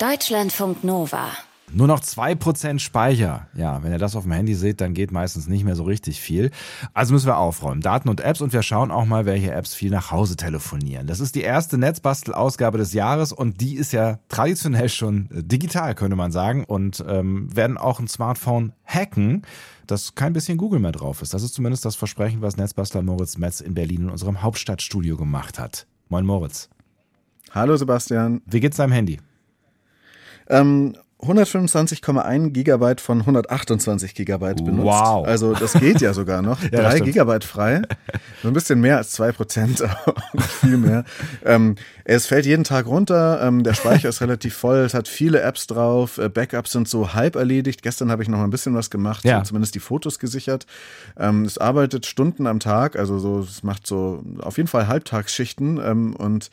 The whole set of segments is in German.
Deutschlandfunk Nova. Nur noch 2% Speicher. Ja, wenn ihr das auf dem Handy seht, dann geht meistens nicht mehr so richtig viel. Also müssen wir aufräumen. Daten und Apps und wir schauen auch mal, welche Apps viel nach Hause telefonieren. Das ist die erste Netzbastel-Ausgabe des Jahres und die ist ja traditionell schon digital, könnte man sagen. Und ähm, werden auch ein Smartphone hacken, das kein bisschen Google mehr drauf ist. Das ist zumindest das Versprechen, was Netzbastler Moritz Metz in Berlin in unserem Hauptstadtstudio gemacht hat. Moin Moritz. Hallo Sebastian. Wie geht's deinem Handy? Ähm, 125,1 Gigabyte von 128 Gigabyte benutzt. Wow. Also das geht ja sogar noch. Ja, Drei Gigabyte frei. So ein bisschen mehr als zwei Prozent, viel mehr. Ähm, es fällt jeden Tag runter. Ähm, der Speicher ist relativ voll. Es hat viele Apps drauf. Äh, Backups sind so halb erledigt. Gestern habe ich noch ein bisschen was gemacht. Ja. Zumindest die Fotos gesichert. Ähm, es arbeitet Stunden am Tag. Also so, es macht so auf jeden Fall Halbtagsschichten. Ähm, und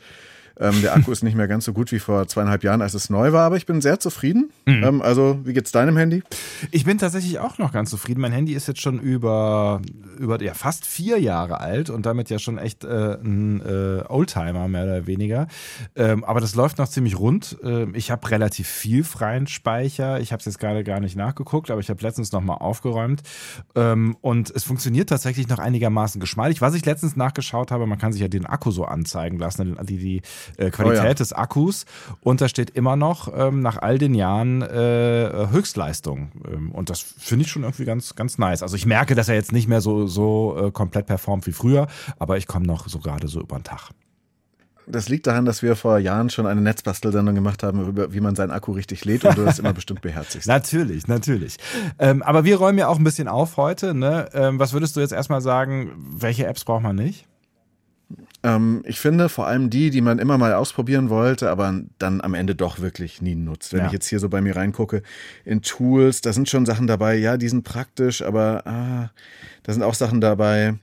ähm, der Akku ist nicht mehr ganz so gut wie vor zweieinhalb Jahren, als es neu war, aber ich bin sehr zufrieden. Mhm. Ähm, also, wie geht's deinem Handy? Ich bin tatsächlich auch noch ganz zufrieden. Mein Handy ist jetzt schon über, über ja, fast vier Jahre alt und damit ja schon echt äh, ein äh, Oldtimer, mehr oder weniger. Ähm, aber das läuft noch ziemlich rund. Ähm, ich habe relativ viel freien Speicher. Ich habe es jetzt gerade gar nicht nachgeguckt, aber ich habe letztens nochmal aufgeräumt. Ähm, und es funktioniert tatsächlich noch einigermaßen geschmeidig. Was ich letztens nachgeschaut habe, man kann sich ja den Akku so anzeigen lassen, die, die äh, Qualität Oh ja. des Akkus. Und da steht immer noch ähm, nach all den Jahren äh, Höchstleistung. Ähm, und das finde ich schon irgendwie ganz, ganz nice. Also ich merke, dass er jetzt nicht mehr so, so äh, komplett performt wie früher, aber ich komme noch so gerade so über den Tag. Das liegt daran, dass wir vor Jahren schon eine Netzbastelsendung gemacht haben, über wie man seinen Akku richtig lädt und du das immer bestimmt beherzigst. Natürlich, natürlich. Ähm, aber wir räumen ja auch ein bisschen auf heute. Ne? Ähm, was würdest du jetzt erstmal sagen, welche Apps braucht man nicht? Ähm, ich finde vor allem die, die man immer mal ausprobieren wollte, aber dann am Ende doch wirklich nie nutzt. Wenn Ja. ich jetzt hier so bei mir reingucke in Tools, da sind schon Sachen dabei, ja, die sind praktisch, aber ah, da sind auch Sachen dabei,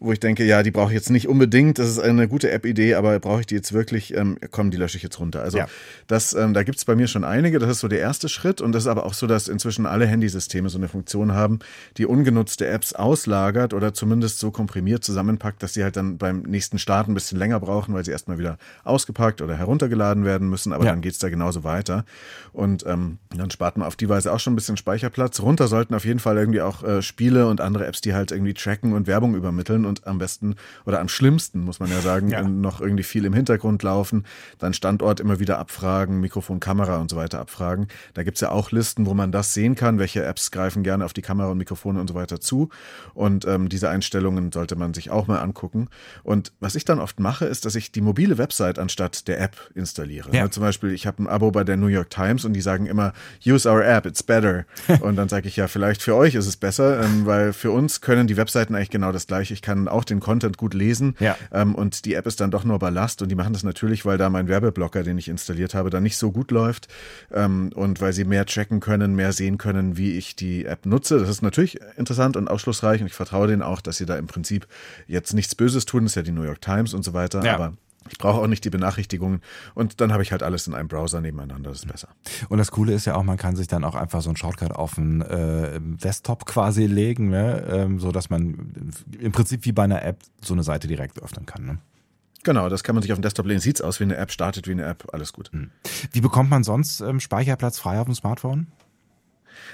wo ich denke, ja, die brauche ich jetzt nicht unbedingt. Das ist eine gute App-Idee, aber brauche ich die jetzt wirklich? Ähm, komm, die lösche ich jetzt runter. Also Ja. das, ähm, da gibt's bei mir schon einige. Das ist so der erste Schritt. Und das ist aber auch so, dass inzwischen alle Handysysteme so eine Funktion haben, die ungenutzte Apps auslagert oder zumindest so komprimiert zusammenpackt, dass sie halt dann beim nächsten Start ein bisschen länger brauchen, weil sie erstmal wieder ausgepackt oder heruntergeladen werden müssen. Aber Ja. dann geht's da genauso weiter. Und ähm, dann spart man auf die Weise auch schon ein bisschen Speicherplatz. Runter sollten auf jeden Fall irgendwie auch äh, Spiele und andere Apps, die halt irgendwie tracken und Werbung übermitteln und am besten oder am schlimmsten, muss man ja sagen, Ja. noch irgendwie viel im Hintergrund laufen, dann Standort immer wieder abfragen, Mikrofon, Kamera und so weiter abfragen. Da gibt's ja auch Listen, wo man das sehen kann, welche Apps greifen gerne auf die Kamera und Mikrofone und so weiter zu. Und ähm, diese Einstellungen sollte man sich auch mal angucken. Und was ich dann oft mache, ist, dass ich die mobile Website anstatt der App installiere. Ja. Ne, Zum Beispiel, ich habe ein Abo bei der New York Times und die sagen immer, use our app, it's better. und dann sage ich ja, vielleicht für euch ist es besser, ähm, weil für uns können die Webseiten eigentlich genau das gleiche. Ich kann auch den Content gut lesen Ja. ähm, und die App ist dann doch nur Ballast und die machen das natürlich, weil da mein Werbeblocker, den ich installiert habe, dann nicht so gut läuft ähm, und weil sie mehr tracken können, mehr sehen können, wie ich die App nutze. Das ist natürlich interessant und aufschlussreich und ich vertraue denen auch, dass sie da im Prinzip jetzt nichts Böses tun. Das ist ja die New York Times und so weiter, Ja. aber ich brauche auch nicht die Benachrichtigungen und dann habe ich halt alles in einem Browser nebeneinander, das ist besser. Und das Coole ist ja auch, man kann sich dann auch einfach so einen Shortcut auf den äh, Desktop quasi legen, ne? ähm, so dass man im Prinzip wie bei einer App so eine Seite direkt öffnen kann. Ne? Genau, das kann man sich auf dem Desktop legen. Sieht's aus wie eine App, startet wie eine App, alles gut. Wie bekommt man sonst ähm, Speicherplatz frei auf dem Smartphone?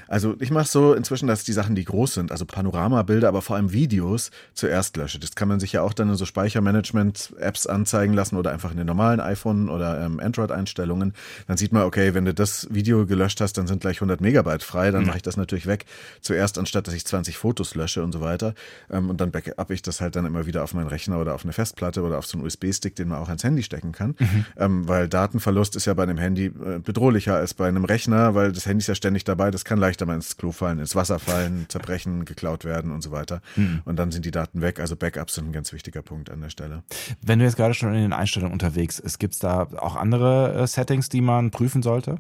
Also ich mache so inzwischen, dass die Sachen, die groß sind, also Panoramabilder, aber vor allem Videos, zuerst lösche. Das kann man sich ja auch dann in so Speichermanagement-Apps anzeigen lassen oder einfach in den normalen iPhone- oder ähm, Android-Einstellungen. Dann sieht man, okay, wenn du das Video gelöscht hast, dann sind gleich 100 Megabyte frei. Dann mache ich das natürlich weg. Zuerst, anstatt dass ich 20 Fotos lösche und so weiter. Ähm, und dann backup ich das halt dann immer wieder auf meinen Rechner oder auf eine Festplatte oder auf so einen USB-Stick, den man auch ans Handy stecken kann. Ähm, weil Datenverlust ist ja bei einem Handy äh, bedrohlicher als bei einem Rechner, weil das Handy ist ja ständig dabei. Das kann leichter mal ins Klo fallen, ins Wasser fallen, zerbrechen, geklaut werden und so weiter. Und dann sind die Daten weg. Also Backups sind ein ganz wichtiger Punkt an der Stelle. Wenn du jetzt gerade schon in den Einstellungen unterwegs bist, gibt es da auch andere äh, Settings, die man prüfen sollte?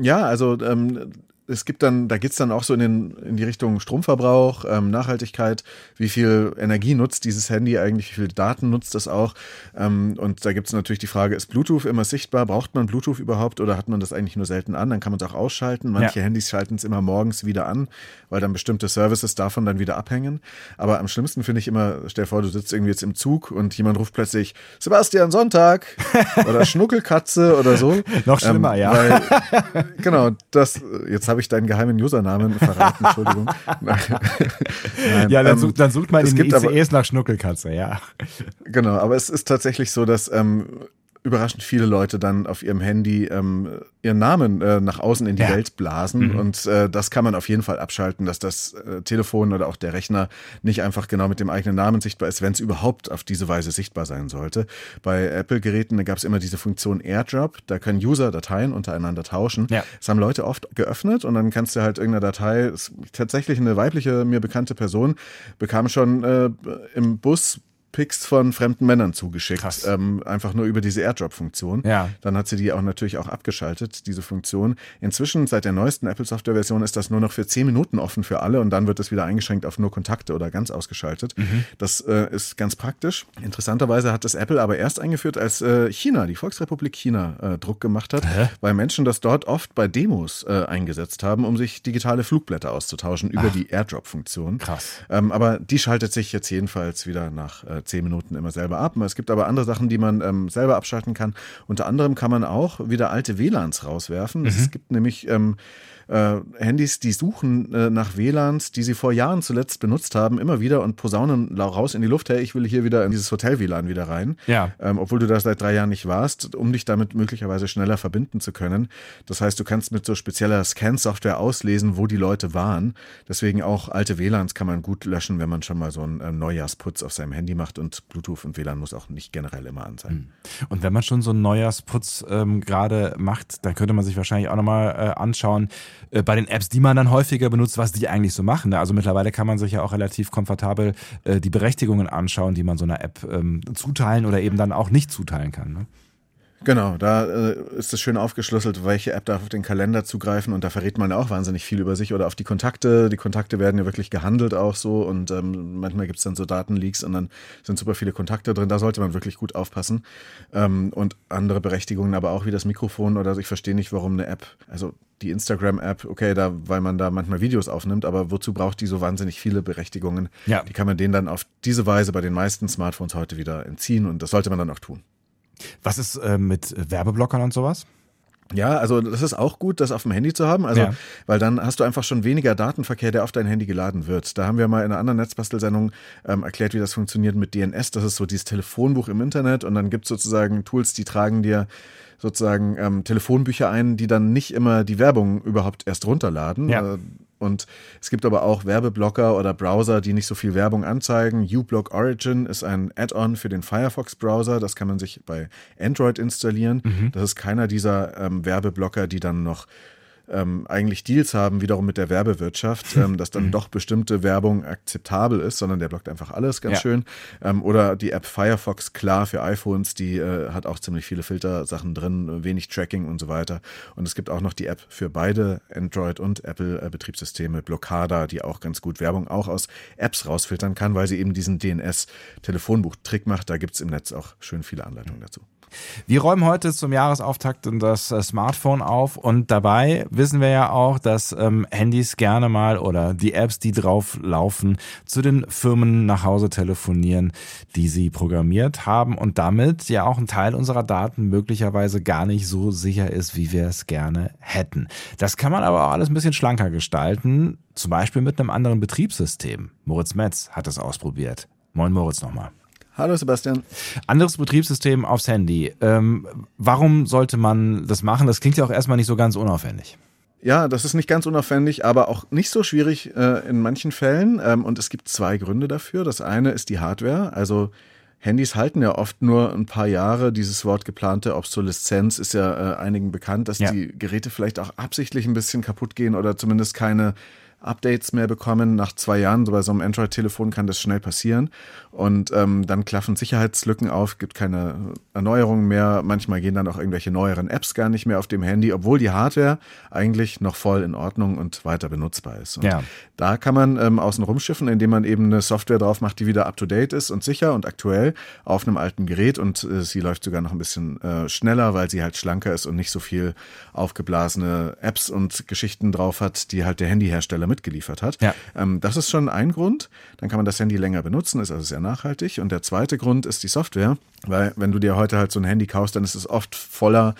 Ja, also ähm, es gibt dann, da geht's dann auch so in, den, in die Richtung Stromverbrauch, ähm, Nachhaltigkeit, wie viel Energie nutzt dieses Handy eigentlich, wie viel Daten nutzt es auch. Ähm, und da gibt's natürlich die Frage, ist Bluetooth immer sichtbar? Braucht man Bluetooth überhaupt oder hat man das eigentlich nur selten an? Dann kann man es auch ausschalten. Manche ja. Handys schalten es immer morgens wieder an, weil dann bestimmte Services davon dann wieder abhängen. Aber am schlimmsten finde ich immer, stell dir vor, du sitzt irgendwie jetzt im Zug und jemand ruft plötzlich Sebastian Sonntag oder Schnuckelkatze oder so. Noch schlimmer, ähm, ja. Weil, genau, das, jetzt habe ich deinen geheimen Usernamen verraten, Entschuldigung. Nein, ja, dann, ähm, sucht, dann sucht man in den ICEs aber, nach Schnuckelkatze, ja. Genau, aber es ist tatsächlich so, dass ähm, überraschend viele Leute dann auf ihrem Handy ähm, ihren Namen äh, nach außen in die ja. Welt blasen. Mhm. Und äh, das kann man auf jeden Fall abschalten, dass das äh, Telefon oder auch der Rechner nicht einfach genau mit dem eigenen Namen sichtbar ist, wenn es überhaupt auf diese Weise sichtbar sein sollte. Bei Apple-Geräten gab es immer diese Funktion AirDrop, da können User Dateien untereinander tauschen. Ja. Das haben Leute oft geöffnet und dann kannst du halt irgendeine Datei, tatsächlich eine weibliche, mir bekannte Person, bekam schon äh, im Bus Pics von fremden Männern zugeschickt. Ähm, einfach nur über diese Airdrop-Funktion. Ja. Dann hat sie die auch natürlich auch abgeschaltet, diese Funktion. Inzwischen, seit der neuesten Apple-Software-Version, ist das nur noch für 10 Minuten offen für alle und dann wird es wieder eingeschränkt auf nur Kontakte oder ganz ausgeschaltet. Mhm. Das äh, ist ganz praktisch. Interessanterweise hat das Apple aber erst eingeführt, als äh, China, die Volksrepublik China, äh, Druck gemacht hat, Hä? weil Menschen das dort oft bei Demos äh, eingesetzt haben, um sich digitale Flugblätter auszutauschen über Ach. die Airdrop-Funktion. Krass. Ähm, aber die schaltet sich jetzt jedenfalls wieder nach äh, zehn Minuten immer selber ab. Es gibt aber andere Sachen, die man ähm, selber abschalten kann. Unter anderem kann man auch wieder alte WLANs rauswerfen. Mhm. Es gibt nämlich ähm, äh, Handys, die suchen äh, nach WLANs, die sie vor Jahren zuletzt benutzt haben, immer wieder und posaunen raus in die Luft, hey, ich will hier wieder in dieses Hotel-WLAN wieder rein. Ja. Ähm, obwohl du da seit drei Jahren nicht warst, um dich damit möglicherweise schneller verbinden zu können. Das heißt, du kannst mit so spezieller Scan-Software auslesen, wo die Leute waren. Deswegen auch alte WLANs kann man gut löschen, wenn man schon mal so einen äh, Neujahrsputz auf seinem Handy macht und Bluetooth und WLAN muss auch nicht generell immer an sein. Hm. Und wenn man schon so einen Neujahrsputz ähm, gerade macht, dann könnte man sich wahrscheinlich auch nochmal äh, anschauen, äh, bei den Apps, die man dann häufiger benutzt, was die eigentlich so machen. Ne? Also mittlerweile kann man sich ja auch relativ komfortabel äh, die Berechtigungen anschauen, die man so einer App ähm, zuteilen oder eben dann auch nicht zuteilen kann. Ne? Genau, da äh, ist es schön aufgeschlüsselt, welche App darf auf den Kalender zugreifen und da verrät man ja auch wahnsinnig viel über sich oder auf die Kontakte. Die Kontakte werden ja wirklich gehandelt auch so und ähm, manchmal gibt's dann so Datenleaks und dann sind super viele Kontakte drin. Da sollte man wirklich gut aufpassen. Ähm, und andere Berechtigungen, aber auch wie das Mikrofon oder ich verstehe nicht, warum eine App, also die Instagram-App, okay, da, weil man da manchmal Videos aufnimmt, aber wozu braucht die so wahnsinnig viele Berechtigungen? Ja. Die kann man denen dann auf diese Weise bei den meisten Smartphones heute wieder entziehen und das sollte man dann auch tun. Was ist äh, mit Werbeblockern und sowas? Ja, also das ist auch gut, das auf dem Handy zu haben, also ja. weil dann hast du einfach schon weniger Datenverkehr, der auf dein Handy geladen wird. Da haben wir mal in einer anderen Netzbastelsendung ähm, erklärt, wie das funktioniert mit DNS. Das ist so dieses Telefonbuch im Internet und dann gibt es sozusagen Tools, die tragen dir sozusagen ähm, Telefonbücher ein, die dann nicht immer die Werbung überhaupt erst runterladen. Ja. Äh, und es gibt aber auch Werbeblocker oder Browser, die nicht so viel Werbung anzeigen. uBlock Origin ist ein Add-on für den Firefox-Browser. Das kann man sich bei Android installieren. Mhm. Das ist keiner dieser ähm, Werbeblocker, die dann noch ähm, eigentlich Deals haben, wiederum mit der Werbewirtschaft, ähm, dass dann mhm. doch bestimmte Werbung akzeptabel ist, sondern der blockt einfach alles ganz ja. schön. Ähm, oder die App Firefox klar für iPhones, die äh, hat auch ziemlich viele Filtersachen drin, wenig Tracking und so weiter. Und es gibt auch noch die App für beide Android und Apple äh, Betriebssysteme, Blockada, die auch ganz gut Werbung auch aus Apps rausfiltern kann, weil sie eben diesen DNS-Telefonbuch-Trick macht. Da gibt es im Netz auch schön viele Anleitungen dazu. Wir räumen heute zum Jahresauftakt das äh, Smartphone auf und dabei wissen wir ja auch, dass ähm, Handys gerne mal oder die Apps, die drauf laufen, zu den Firmen nach Hause telefonieren, die sie programmiert haben und damit ja auch ein Teil unserer Daten möglicherweise gar nicht so sicher ist, wie wir es gerne hätten. Das kann man aber auch alles ein bisschen schlanker gestalten, zum Beispiel mit einem anderen Betriebssystem. Moritz Metz hat es ausprobiert. Moin Moritz nochmal. Hallo Sebastian. Anderes Betriebssystem aufs Handy. Ähm, warum sollte man das machen? Das klingt ja auch erstmal nicht so ganz unaufwendig. Ja, das ist nicht ganz unaufwendig, aber auch nicht so schwierig äh, in manchen Fällen. Ähm, und es gibt zwei Gründe dafür. Das eine ist die Hardware. Also Handys halten ja oft nur ein paar Jahre. Dieses Wort geplante Obsoleszenz ist ja äh, einigen bekannt, dass ja. die Geräte vielleicht auch absichtlich ein bisschen kaputt gehen oder zumindest keine Updates mehr bekommen. Nach zwei Jahren, so bei so einem Android-Telefon kann das schnell passieren. Und ähm, dann klaffen Sicherheitslücken auf, gibt keine Erneuerungen mehr. Manchmal gehen dann auch irgendwelche neueren Apps gar nicht mehr auf dem Handy, obwohl die Hardware eigentlich noch voll in Ordnung und weiter benutzbar ist. Und ja. Da kann man ähm, außen rumschiffen, indem man eben eine Software drauf macht, die wieder up-to-date ist und sicher und aktuell auf einem alten Gerät. Und äh, sie läuft sogar noch ein bisschen äh, schneller, weil sie halt schlanker ist und nicht so viel aufgeblasene Apps und Geschichten drauf hat, die halt der Handyhersteller mitgeliefert hat. Ja. Ähm, das ist schon ein Grund. Dann kann man das Handy länger benutzen, ist also sehr nachhaltig. Und der zweite Grund ist die Software, weil wenn du dir heute halt so ein Handy kaufst, dann ist es oft voller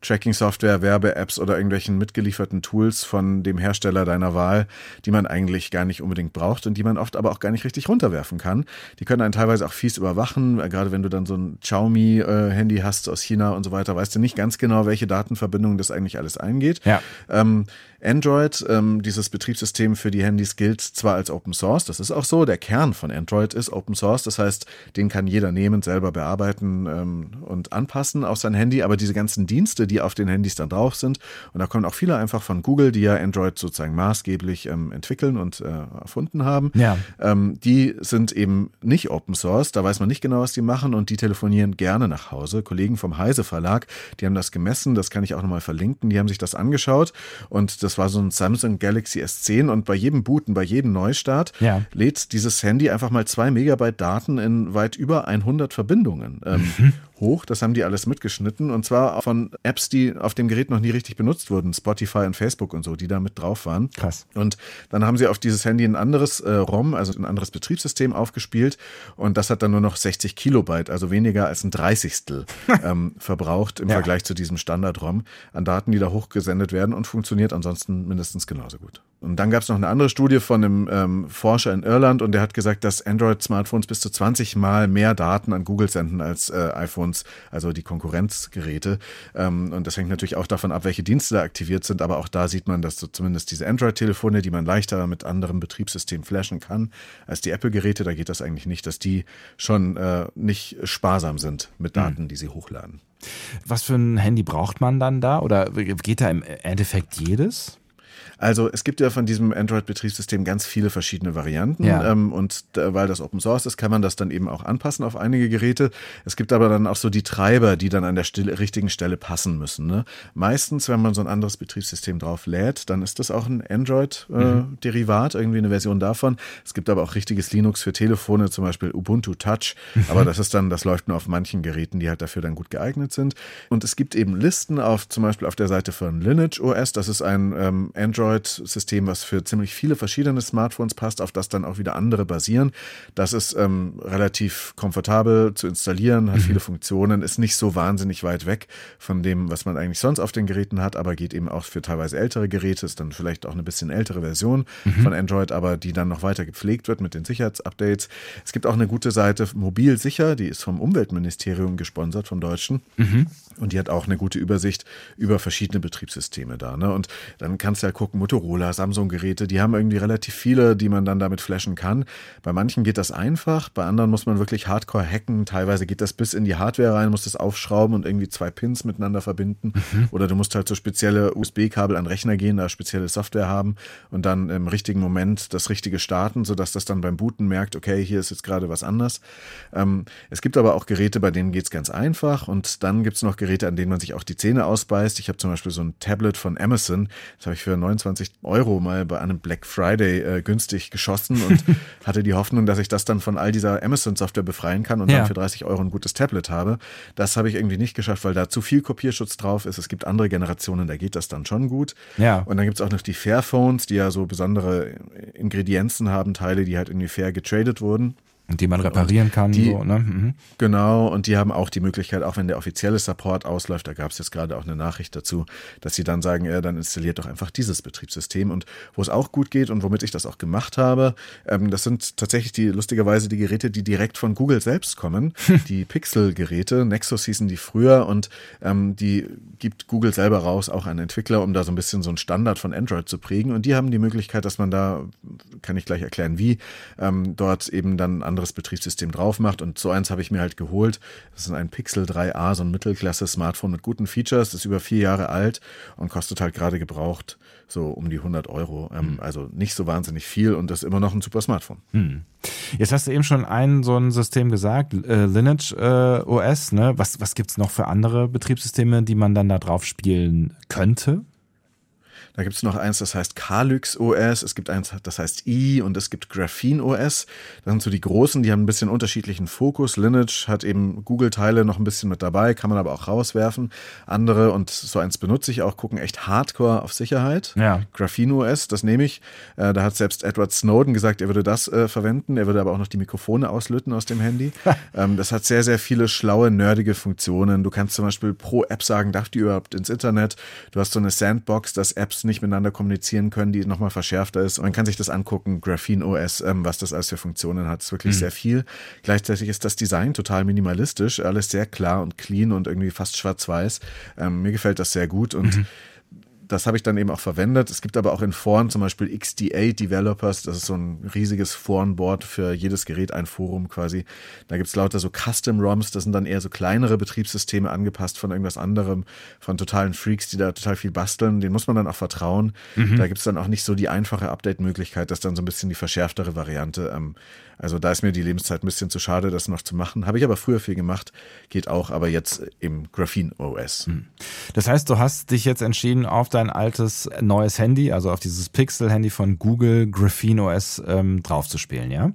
Tracking-Software, Werbe-Apps oder irgendwelchen mitgelieferten Tools von dem Hersteller deiner Wahl, die man eigentlich gar nicht unbedingt braucht und die man oft aber auch gar nicht richtig runterwerfen kann. Die können einen teilweise auch fies überwachen, gerade wenn du dann so ein Xiaomi-Handy hast aus China und so weiter, weißt du nicht ganz genau, welche Datenverbindungen das eigentlich alles eingeht. Ja. Ähm, Android, ähm, dieses Betriebssystem für die Handys gilt zwar als Open Source, das ist auch so, der Kern von Android ist Open Source, das heißt, den kann jeder nehmen, selber bearbeiten ähm, und anpassen auf sein Handy, aber diese ganzen Dienste, die auf den Handys dann drauf sind, und da kommen auch viele einfach von Google, die ja Android sozusagen maßgeblich ähm, entwickeln und äh, erfunden haben, ja. ähm, die sind eben nicht Open Source, da weiß man nicht genau, was die machen und die telefonieren gerne nach Hause. Kollegen vom Heise Verlag, die haben das gemessen, das kann ich auch nochmal verlinken, die haben sich das angeschaut und das war so ein Samsung Galaxy S10 und bei jedem Booten, bei jedem Neustart ja. lädt dieses Handy einfach mal zwei Megabyte Daten in weit über 100 Verbindungen. Ähm, mhm hoch. Das haben die alles mitgeschnitten und zwar von Apps, die auf dem Gerät noch nie richtig benutzt wurden, Spotify und Facebook und so, die da mit drauf waren. Krass. Und dann haben sie auf dieses Handy ein anderes äh, ROM, also ein anderes Betriebssystem aufgespielt und das hat dann nur noch 60 Kilobyte, also weniger als ein Dreißigstel ähm, verbraucht im ja. Vergleich zu diesem Standard-ROM an Daten, die da hochgesendet werden und funktioniert ansonsten mindestens genauso gut. Und dann gab es noch eine andere Studie von einem ähm, Forscher in Irland und der hat gesagt, dass Android-Smartphones bis zu 20 Mal mehr Daten an Google senden als äh, iPhones, also die Konkurrenzgeräte. Ähm, und das hängt natürlich auch davon ab, welche Dienste da aktiviert sind. Aber auch da sieht man, dass so zumindest diese Android-Telefone, die man leichter mit anderen Betriebssystemen flashen kann als die Apple-Geräte, da geht das eigentlich nicht, dass die schon äh, nicht sparsam sind mit hm. Daten, mhm. die sie hochladen. Was für ein Handy braucht man dann da? Oder geht da im Endeffekt jedes? Also es gibt ja von diesem Android-Betriebssystem ganz viele verschiedene Varianten. Ja. Ähm, und da, weil das Open Source ist, kann man das dann eben auch anpassen auf einige Geräte. Es gibt aber dann auch so die Treiber, die dann an der Stelle, richtigen Stelle passen müssen. Ne? Meistens, wenn man so ein anderes Betriebssystem drauf lädt, dann ist das auch ein Android-Derivat, äh, mhm. irgendwie eine Version davon. Es gibt aber auch richtiges Linux für Telefone, zum Beispiel Ubuntu Touch. Mhm. Aber das ist dann, das läuft nur auf manchen Geräten, die halt dafür dann gut geeignet sind. Und es gibt eben Listen auf, zum Beispiel auf der Seite von Lineage OS. Das ist ein ähm, Android Android-System, was für ziemlich viele verschiedene Smartphones passt, auf das dann auch wieder andere basieren. Das ist ähm, relativ komfortabel zu installieren, hat mhm. viele Funktionen, ist nicht so wahnsinnig weit weg von dem, was man eigentlich sonst auf den Geräten hat, aber geht eben auch für teilweise ältere Geräte, ist dann vielleicht auch eine bisschen ältere Version mhm. von Android, aber die dann noch weiter gepflegt wird mit den Sicherheitsupdates. Es gibt auch eine gute Seite Mobil Sicher, die ist vom Umweltministerium gesponsert, vom Deutschen. Mhm. Und die hat auch eine gute Übersicht über verschiedene Betriebssysteme da. Ne? Und dann kannst du ja gucken, Motorola, Samsung-Geräte, die haben irgendwie relativ viele, die man dann damit flashen kann. Bei manchen geht das einfach, bei anderen muss man wirklich hardcore hacken. Teilweise geht das bis in die Hardware rein, muss das aufschrauben und irgendwie zwei Pins miteinander verbinden. Mhm. Oder du musst halt so spezielle USB-Kabel an Rechner gehen, da spezielle Software haben und dann im richtigen Moment das Richtige starten, sodass das dann beim Booten merkt, okay, hier ist jetzt gerade was anders. Ähm, es gibt aber auch Geräte, bei denen geht es ganz einfach und dann gibt es noch Geräte, an denen man sich auch die Zähne ausbeißt. Ich habe zum Beispiel so ein Tablet von Amazon, das habe ich für 29 25 Euro mal bei einem Black Friday äh, günstig geschossen und hatte die Hoffnung, dass ich das dann von all dieser Amazon-Software befreien kann und ja. dann für 30 Euro ein gutes Tablet habe. Das habe ich irgendwie nicht geschafft, weil da zu viel Kopierschutz drauf ist. Es gibt andere Generationen, da geht das dann schon gut. Ja. Und dann gibt es auch noch die Fairphones, die ja so besondere Ingredienzen haben, Teile, die halt irgendwie fair getradet wurden. Und die man reparieren kann. Die, so, ne? mhm. Genau, und die haben auch die Möglichkeit, auch wenn der offizielle Support ausläuft, da gab es jetzt gerade auch eine Nachricht dazu, dass sie dann sagen, ja, dann installiert doch einfach dieses Betriebssystem. Und wo es auch gut geht und womit ich das auch gemacht habe, ähm, das sind tatsächlich die lustigerweise die Geräte, die direkt von Google selbst kommen. die Pixel-Geräte, Nexus hießen die früher und ähm, die gibt Google selber raus, auch an Entwickler, um da so ein bisschen so ein Standard von Android zu prägen. Und die haben die Möglichkeit, dass man da, kann ich gleich erklären, wie, ähm, dort eben dann andere anderes Betriebssystem drauf macht. Und so eins habe ich mir halt geholt. Das ist ein Pixel 3a, so ein Mittelklasse-Smartphone mit guten Features. Das ist über vier Jahre alt und kostet halt gerade gebraucht so um die 100 Euro. Ähm, mhm. Also nicht so wahnsinnig viel und das ist immer noch ein super Smartphone. Mhm. Jetzt hast du eben schon ein so ein System gesagt, äh, Lineage äh, OS. Ne? Was, was gibt es noch für andere Betriebssysteme, die man dann da drauf spielen könnte? Da gibt es noch eins, das heißt Calyx OS, es gibt eins, das heißt I und es gibt Graphene OS. Das sind so die großen, die haben ein bisschen unterschiedlichen Fokus. Lineage hat eben Google-Teile noch ein bisschen mit dabei, kann man aber auch rauswerfen. Andere, und so eins benutze ich auch, gucken echt hardcore auf Sicherheit. Ja. Graphene OS, das nehme ich. Äh, da hat selbst Edward Snowden gesagt, er würde das äh, verwenden. Er würde aber auch noch die Mikrofone auslöten aus dem Handy. ähm, das hat sehr, sehr viele schlaue, nerdige Funktionen. Du kannst zum Beispiel pro App sagen, darf die überhaupt ins Internet? Du hast so eine Sandbox, dass Apps nicht miteinander kommunizieren können, die nochmal verschärfter ist. Und man kann sich das angucken, Graphene OS, ähm, was das alles für Funktionen hat. ist wirklich mhm. sehr viel. Gleichzeitig ist das Design total minimalistisch, alles sehr klar und clean und irgendwie fast schwarz-weiß. Ähm, mir gefällt das sehr gut und mhm das habe ich dann eben auch verwendet. Es gibt aber auch in Foren zum Beispiel XDA Developers, das ist so ein riesiges Forenboard für jedes Gerät, ein Forum quasi. Da gibt es lauter so Custom-ROMs, das sind dann eher so kleinere Betriebssysteme angepasst von irgendwas anderem, von totalen Freaks, die da total viel basteln. Den muss man dann auch vertrauen. Mhm. Da gibt es dann auch nicht so die einfache Update-Möglichkeit, das ist dann so ein bisschen die verschärftere Variante. Ähm, also da ist mir die Lebenszeit ein bisschen zu schade, das noch zu machen. Habe ich aber früher viel gemacht, geht auch, aber jetzt im Graphene OS. Hm. Das heißt, du hast dich jetzt entschieden, auf dein altes neues Handy, also auf dieses Pixel-Handy von Google Graphene OS ähm, draufzuspielen, ja?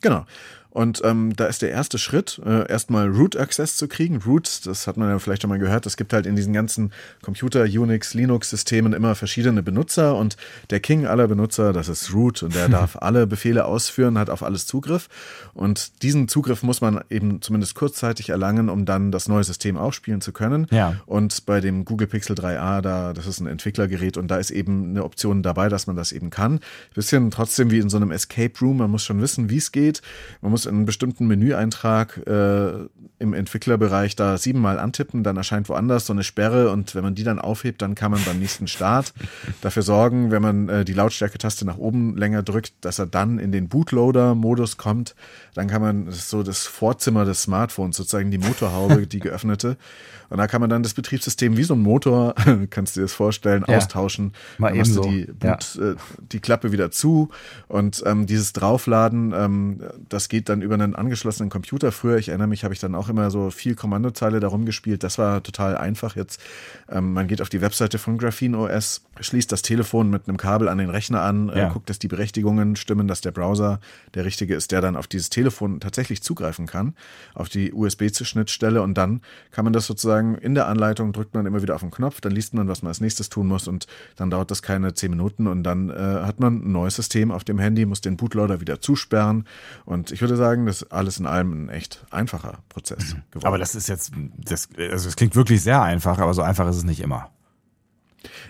Genau. Und ähm, da ist der erste Schritt, äh, erstmal Root Access zu kriegen. Root, das hat man ja vielleicht schon mal gehört, es gibt halt in diesen ganzen Computer, Unix, Linux-Systemen immer verschiedene Benutzer und der King aller Benutzer, das ist Root und der darf alle Befehle ausführen, hat auf alles Zugriff. Und diesen Zugriff muss man eben zumindest kurzzeitig erlangen, um dann das neue System auch spielen zu können. Ja. Und bei dem Google Pixel 3a, da, das ist ein Entwicklergerät und da ist eben eine Option dabei, dass man das eben kann. Bisschen trotzdem wie in so einem Escape Room, man muss schon wissen, wie es geht. Man muss einen bestimmten Menüeintrag äh, im Entwicklerbereich da siebenmal antippen, dann erscheint woanders so eine Sperre und wenn man die dann aufhebt, dann kann man beim nächsten Start dafür sorgen, wenn man äh, die Lautstärke-Taste nach oben länger drückt, dass er dann in den Bootloader-Modus kommt. Dann kann man, das so das Vorzimmer des Smartphones, sozusagen die Motorhaube, die geöffnete. Und da kann man dann das Betriebssystem wie so ein Motor, kannst du dir das vorstellen, ja. austauschen. Mal dann machst du die, Boot, ja. äh, die Klappe wieder zu und ähm, dieses Draufladen, ähm, das geht dann über einen angeschlossenen Computer. Früher, ich erinnere mich, habe ich dann auch immer so viel Kommandozeile darum gespielt. Das war total einfach jetzt. Ähm, man geht auf die Webseite von Graphene OS, schließt das Telefon mit einem Kabel an den Rechner an, äh, ja. äh, guckt, dass die Berechtigungen stimmen, dass der Browser der richtige ist, der dann auf dieses Telefon tatsächlich zugreifen kann, auf die USB-Schnittstelle und dann kann man das sozusagen in der Anleitung drückt man immer wieder auf den Knopf, dann liest man, was man als nächstes tun muss und dann dauert das keine zehn Minuten und dann äh, hat man ein neues System auf dem Handy, muss den Bootloader wieder zusperren und ich würde sagen, das ist alles in allem ein echt einfacher Prozess mhm. geworden. Aber das ist jetzt, das, also es klingt wirklich sehr einfach, aber so einfach ist es nicht immer.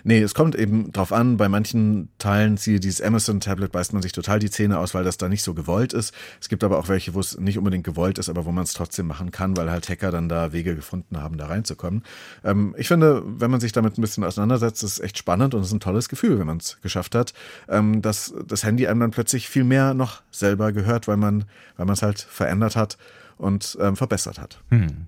Nee, es kommt eben drauf an, bei manchen Teilen, siehe dieses Amazon-Tablet, beißt man sich total die Zähne aus, weil das da nicht so gewollt ist. Es gibt aber auch welche, wo es nicht unbedingt gewollt ist, aber wo man es trotzdem machen kann, weil halt Hacker dann da Wege gefunden haben, da reinzukommen. Ähm, ich finde, wenn man sich damit ein bisschen auseinandersetzt, ist es echt spannend und es ist ein tolles Gefühl, wenn man es geschafft hat, ähm, dass das Handy einem dann plötzlich viel mehr noch selber gehört, weil man weil es halt verändert hat und ähm, verbessert hat. Hm.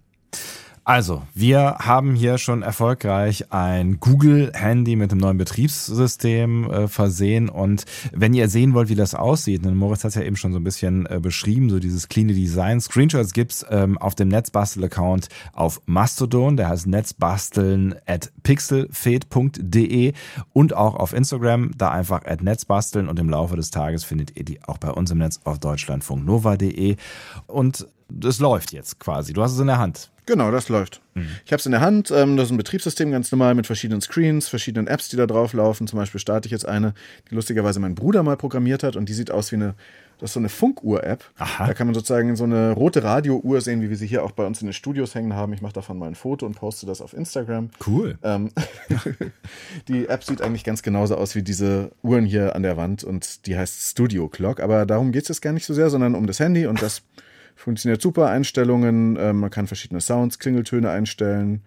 Also, wir haben hier schon erfolgreich ein Google-Handy mit einem neuen Betriebssystem äh, versehen. Und wenn ihr sehen wollt, wie das aussieht, denn Moritz hat es ja eben schon so ein bisschen äh, beschrieben, so dieses clean Design. Screenshots gibt's ähm, auf dem Netzbastel-Account auf Mastodon, der heißt netzbasteln at pixelfed.de und auch auf Instagram, da einfach at netzbasteln und im Laufe des Tages findet ihr die auch bei uns im Netz auf deutschlandfunknova.de. Und es läuft jetzt quasi. Du hast es in der Hand. Genau, das läuft. Mhm. Ich habe es in der Hand. Ähm, das ist ein Betriebssystem ganz normal mit verschiedenen Screens, verschiedenen Apps, die da drauf laufen. Zum Beispiel starte ich jetzt eine, die lustigerweise mein Bruder mal programmiert hat und die sieht aus wie eine, das ist so eine Funkuhr-App. Da kann man sozusagen so eine rote Radiouhr sehen, wie wir sie hier auch bei uns in den Studios hängen haben. Ich mache davon mal ein Foto und poste das auf Instagram. Cool. Ähm, die App sieht eigentlich ganz genauso aus wie diese Uhren hier an der Wand und die heißt Studio Clock. Aber darum geht es jetzt gar nicht so sehr, sondern um das Handy und das Funktioniert super, Einstellungen, äh, man kann verschiedene Sounds, Klingeltöne einstellen.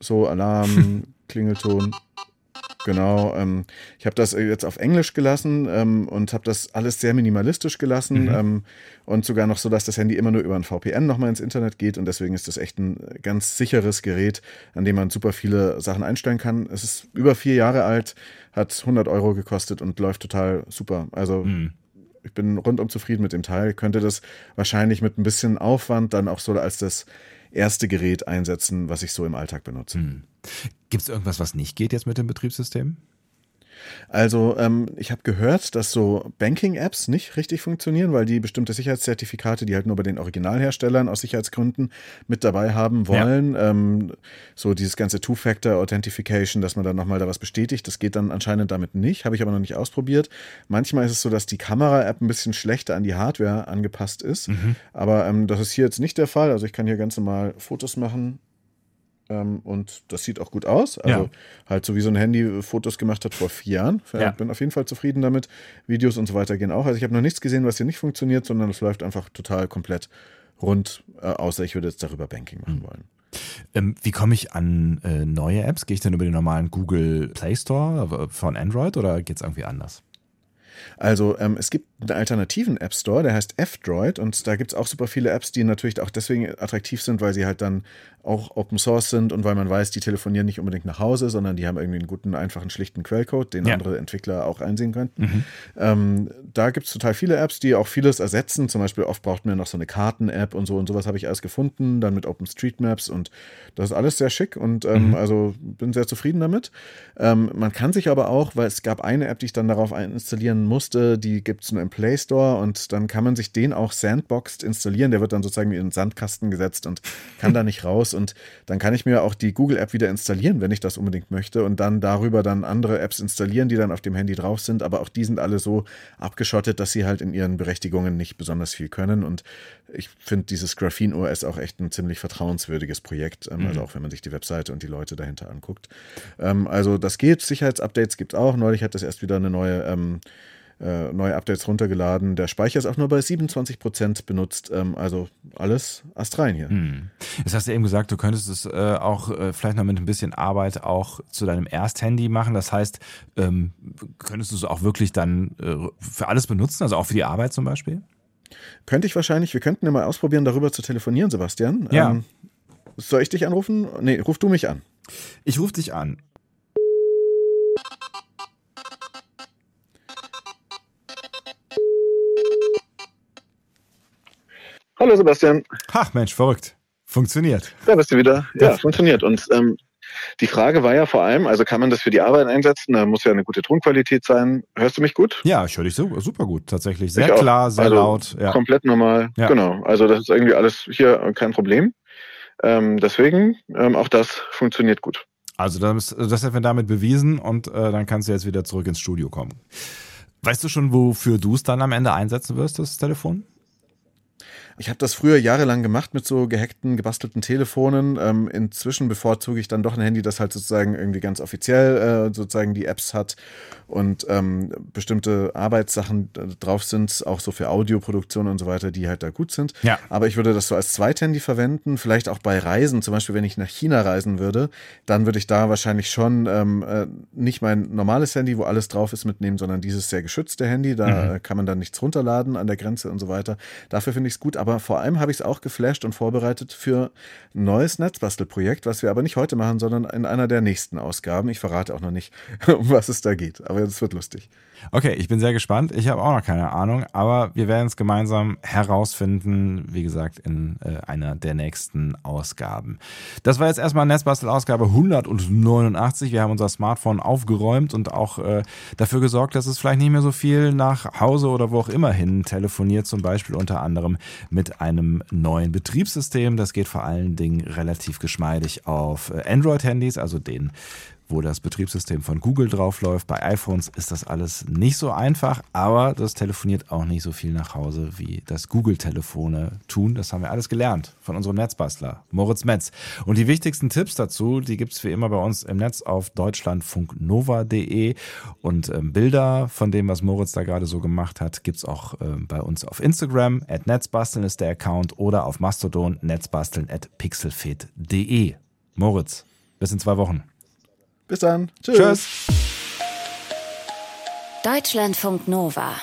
So, Alarm, Klingelton. Genau. Ähm, ich habe das jetzt auf Englisch gelassen ähm, und habe das alles sehr minimalistisch gelassen mhm. ähm, und sogar noch so, dass das Handy immer nur über ein VPN nochmal ins Internet geht und deswegen ist das echt ein ganz sicheres Gerät, an dem man super viele Sachen einstellen kann. Es ist über vier Jahre alt, hat 100 Euro gekostet und läuft total super. Also mhm. Ich bin rundum zufrieden mit dem Teil. Könnte das wahrscheinlich mit ein bisschen Aufwand dann auch so als das erste Gerät einsetzen, was ich so im Alltag benutze. Mhm. Gibt es irgendwas, was nicht geht jetzt mit dem Betriebssystem? Also ähm, ich habe gehört, dass so Banking-Apps nicht richtig funktionieren, weil die bestimmte Sicherheitszertifikate, die halt nur bei den Originalherstellern aus Sicherheitsgründen mit dabei haben wollen. Ja. Ähm, so dieses ganze Two-Factor-Authentification, dass man dann nochmal da was bestätigt, das geht dann anscheinend damit nicht, habe ich aber noch nicht ausprobiert. Manchmal ist es so, dass die Kamera-App ein bisschen schlechter an die Hardware angepasst ist, mhm. aber ähm, das ist hier jetzt nicht der Fall. Also ich kann hier ganz normal Fotos machen ähm, und das sieht auch gut aus. Also ja. halt so wie so ein Handy Fotos gemacht hat vor vier Jahren. Ich ja. bin auf jeden Fall zufrieden damit. Videos und so weiter gehen auch. Also ich habe noch nichts gesehen, was hier nicht funktioniert, sondern es läuft einfach total komplett rund, äh, außer ich würde jetzt darüber Banking machen mhm. wollen. Ähm, wie komme ich an äh, neue Apps? Gehe ich dann über den normalen Google Play Store äh, von Android oder geht es irgendwie anders? Also ähm, es gibt einen alternativen App Store, der heißt F-Droid und da gibt es auch super viele Apps, die natürlich auch deswegen attraktiv sind, weil sie halt dann auch Open Source sind und weil man weiß, die telefonieren nicht unbedingt nach Hause, sondern die haben irgendwie einen guten, einfachen, schlichten Quellcode, den ja. andere Entwickler auch einsehen könnten. Mhm. Ähm, da gibt es total viele Apps, die auch vieles ersetzen. Zum Beispiel oft braucht man noch so eine Karten-App und so und sowas habe ich alles gefunden, dann mit OpenStreetMaps und das ist alles sehr schick und ähm, mhm. also bin sehr zufrieden damit. Ähm, man kann sich aber auch, weil es gab eine App, die ich dann darauf installieren musste, die gibt es nur im Play Store und dann kann man sich den auch sandboxed installieren. Der wird dann sozusagen in den Sandkasten gesetzt und kann da nicht raus und dann kann ich mir auch die Google-App wieder installieren, wenn ich das unbedingt möchte und dann darüber dann andere Apps installieren, die dann auf dem Handy drauf sind, aber auch die sind alle so abgeschottet, dass sie halt in ihren Berechtigungen nicht besonders viel können und ich finde dieses Graphene OS auch echt ein ziemlich vertrauenswürdiges Projekt, ähm, also mhm. also auch wenn man sich die Webseite und die Leute dahinter anguckt. Ähm, also das geht, Sicherheitsupdates gibt es auch. Neulich hat das erst wieder eine neue ähm, äh, neue Updates runtergeladen. Der Speicher ist auch nur bei 27 Prozent benutzt. Ähm, also alles astrein hier. Hm. Jetzt hast du eben gesagt, du könntest es äh, auch äh, vielleicht noch mit ein bisschen Arbeit auch zu deinem Ersthandy machen. Das heißt, ähm, könntest du es auch wirklich dann äh, für alles benutzen, also auch für die Arbeit zum Beispiel? Könnte ich wahrscheinlich. Wir könnten ja mal ausprobieren, darüber zu telefonieren, Sebastian. Ja. Ähm, soll ich dich anrufen? Nee, ruf du mich an. Ich rufe dich an. Hallo Sebastian. Ach Mensch, verrückt. Funktioniert. Da bist du wieder. Ja, das funktioniert. Und ähm, die Frage war ja vor allem, also kann man das für die Arbeit einsetzen? Da muss ja eine gute Tonqualität sein. Hörst du mich gut? Ja, ich höre dich super gut, tatsächlich. Sehr klar, sehr also laut. Ja. Komplett normal. Ja. Genau. Also das ist irgendwie alles hier kein Problem. Ähm, deswegen, ähm, auch das funktioniert gut. Also das, das haben wir damit bewiesen und äh, dann kannst du jetzt wieder zurück ins Studio kommen. Weißt du schon, wofür du es dann am Ende einsetzen wirst, das Telefon? Ich habe das früher jahrelang gemacht mit so gehackten, gebastelten Telefonen. Ähm, inzwischen bevorzuge ich dann doch ein Handy, das halt sozusagen irgendwie ganz offiziell äh, sozusagen die Apps hat und ähm, bestimmte Arbeitssachen drauf sind, auch so für Audioproduktion und so weiter, die halt da gut sind. Ja. Aber ich würde das so als Zweithandy verwenden, vielleicht auch bei Reisen, zum Beispiel wenn ich nach China reisen würde, dann würde ich da wahrscheinlich schon ähm, äh, nicht mein normales Handy, wo alles drauf ist, mitnehmen, sondern dieses sehr geschützte Handy. Da mhm. kann man dann nichts runterladen an der Grenze und so weiter. Dafür finde ich es gut, aber aber vor allem habe ich es auch geflasht und vorbereitet für ein neues Netzbastelprojekt, was wir aber nicht heute machen, sondern in einer der nächsten Ausgaben. Ich verrate auch noch nicht, um was es da geht, aber es wird lustig. Okay, ich bin sehr gespannt. Ich habe auch noch keine Ahnung, aber wir werden es gemeinsam herausfinden, wie gesagt, in äh, einer der nächsten Ausgaben. Das war jetzt erstmal Netzbastel-Ausgabe 189. Wir haben unser Smartphone aufgeräumt und auch äh, dafür gesorgt, dass es vielleicht nicht mehr so viel nach Hause oder wo auch immer hin telefoniert, zum Beispiel unter anderem mit einem neuen Betriebssystem. Das geht vor allen Dingen relativ geschmeidig auf äh, Android-Handys, also den wo das Betriebssystem von Google draufläuft. Bei iPhones ist das alles nicht so einfach, aber das telefoniert auch nicht so viel nach Hause, wie das Google-Telefone tun. Das haben wir alles gelernt von unserem Netzbastler, Moritz Metz. Und die wichtigsten Tipps dazu, die gibt's wie immer bei uns im Netz auf deutschlandfunknova.de und ähm, Bilder von dem, was Moritz da gerade so gemacht hat, gibt's auch ähm, bei uns auf Instagram. At Netzbasteln ist der Account oder auf Mastodon netzbasteln at pixelfed.de. Moritz, bis in zwei Wochen. Bis dann. Tschüss. Tschüss. Deutschlandfunk Nova.